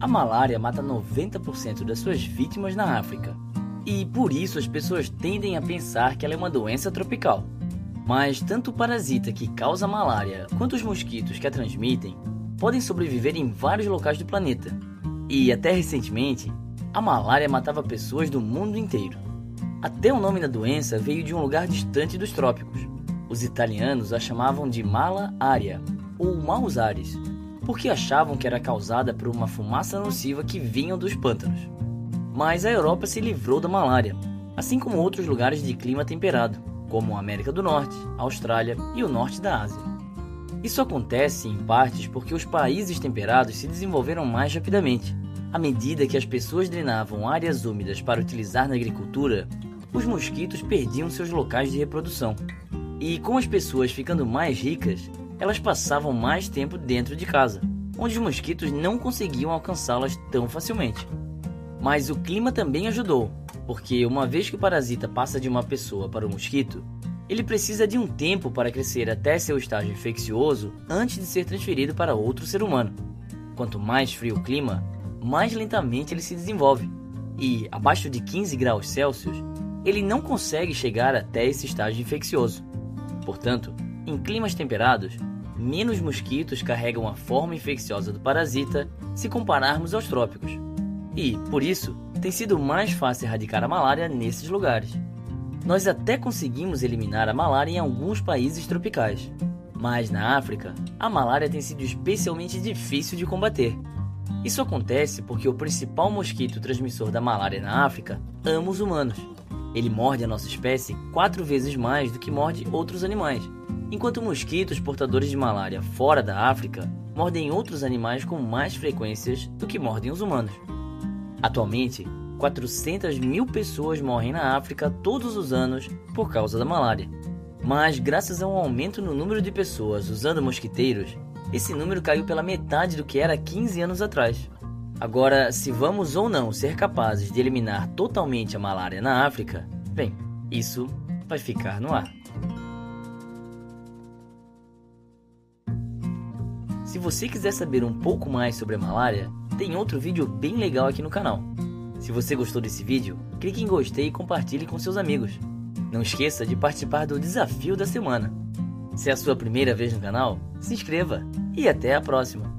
A malária mata 90% das suas vítimas na África. E por isso as pessoas tendem a pensar que ela é uma doença tropical. Mas tanto o parasita que causa malária quanto os mosquitos que a transmitem podem sobreviver em vários locais do planeta. E até recentemente, a malária matava pessoas do mundo inteiro. Até o nome da doença veio de um lugar distante dos trópicos. Os italianos a chamavam de mala aria ou maus ares, porque achavam que era causada por uma fumaça nociva que vinha dos pântanos. Mas a Europa se livrou da malária, assim como outros lugares de clima temperado, como a América do Norte, a Austrália e o norte da Ásia. Isso acontece em partes porque os países temperados se desenvolveram mais rapidamente. À medida que as pessoas drenavam áreas úmidas para utilizar na agricultura, os mosquitos perdiam seus locais de reprodução. E com as pessoas ficando mais ricas, elas passavam mais tempo dentro de casa, onde os mosquitos não conseguiam alcançá-las tão facilmente. Mas o clima também ajudou, porque uma vez que o parasita passa de uma pessoa para o mosquito, ele precisa de um tempo para crescer até seu estágio infeccioso antes de ser transferido para outro ser humano. Quanto mais frio o clima, mais lentamente ele se desenvolve, e abaixo de 15 graus Celsius, ele não consegue chegar até esse estágio infeccioso. Portanto, em climas temperados, menos mosquitos carregam a forma infecciosa do parasita se compararmos aos trópicos. E, por isso, tem sido mais fácil erradicar a malária nesses lugares. Nós até conseguimos eliminar a malária em alguns países tropicais, mas na África, a malária tem sido especialmente difícil de combater. Isso acontece porque o principal mosquito transmissor da malária na África ama os humanos. Ele morde a nossa espécie quatro vezes mais do que morde outros animais enquanto mosquitos portadores de malária fora da África mordem outros animais com mais frequências do que mordem os humanos. Atualmente, 400 mil pessoas morrem na África todos os anos por causa da malária. Mas, graças a um aumento no número de pessoas usando mosquiteiros, esse número caiu pela metade do que era 15 anos atrás. Agora, se vamos ou não ser capazes de eliminar totalmente a malária na África, bem, isso vai ficar no ar. Se você quiser saber um pouco mais sobre a malária, tem outro vídeo bem legal aqui no canal. Se você gostou desse vídeo, clique em gostei e compartilhe com seus amigos. Não esqueça de participar do desafio da semana. Se é a sua primeira vez no canal, se inscreva e até a próxima!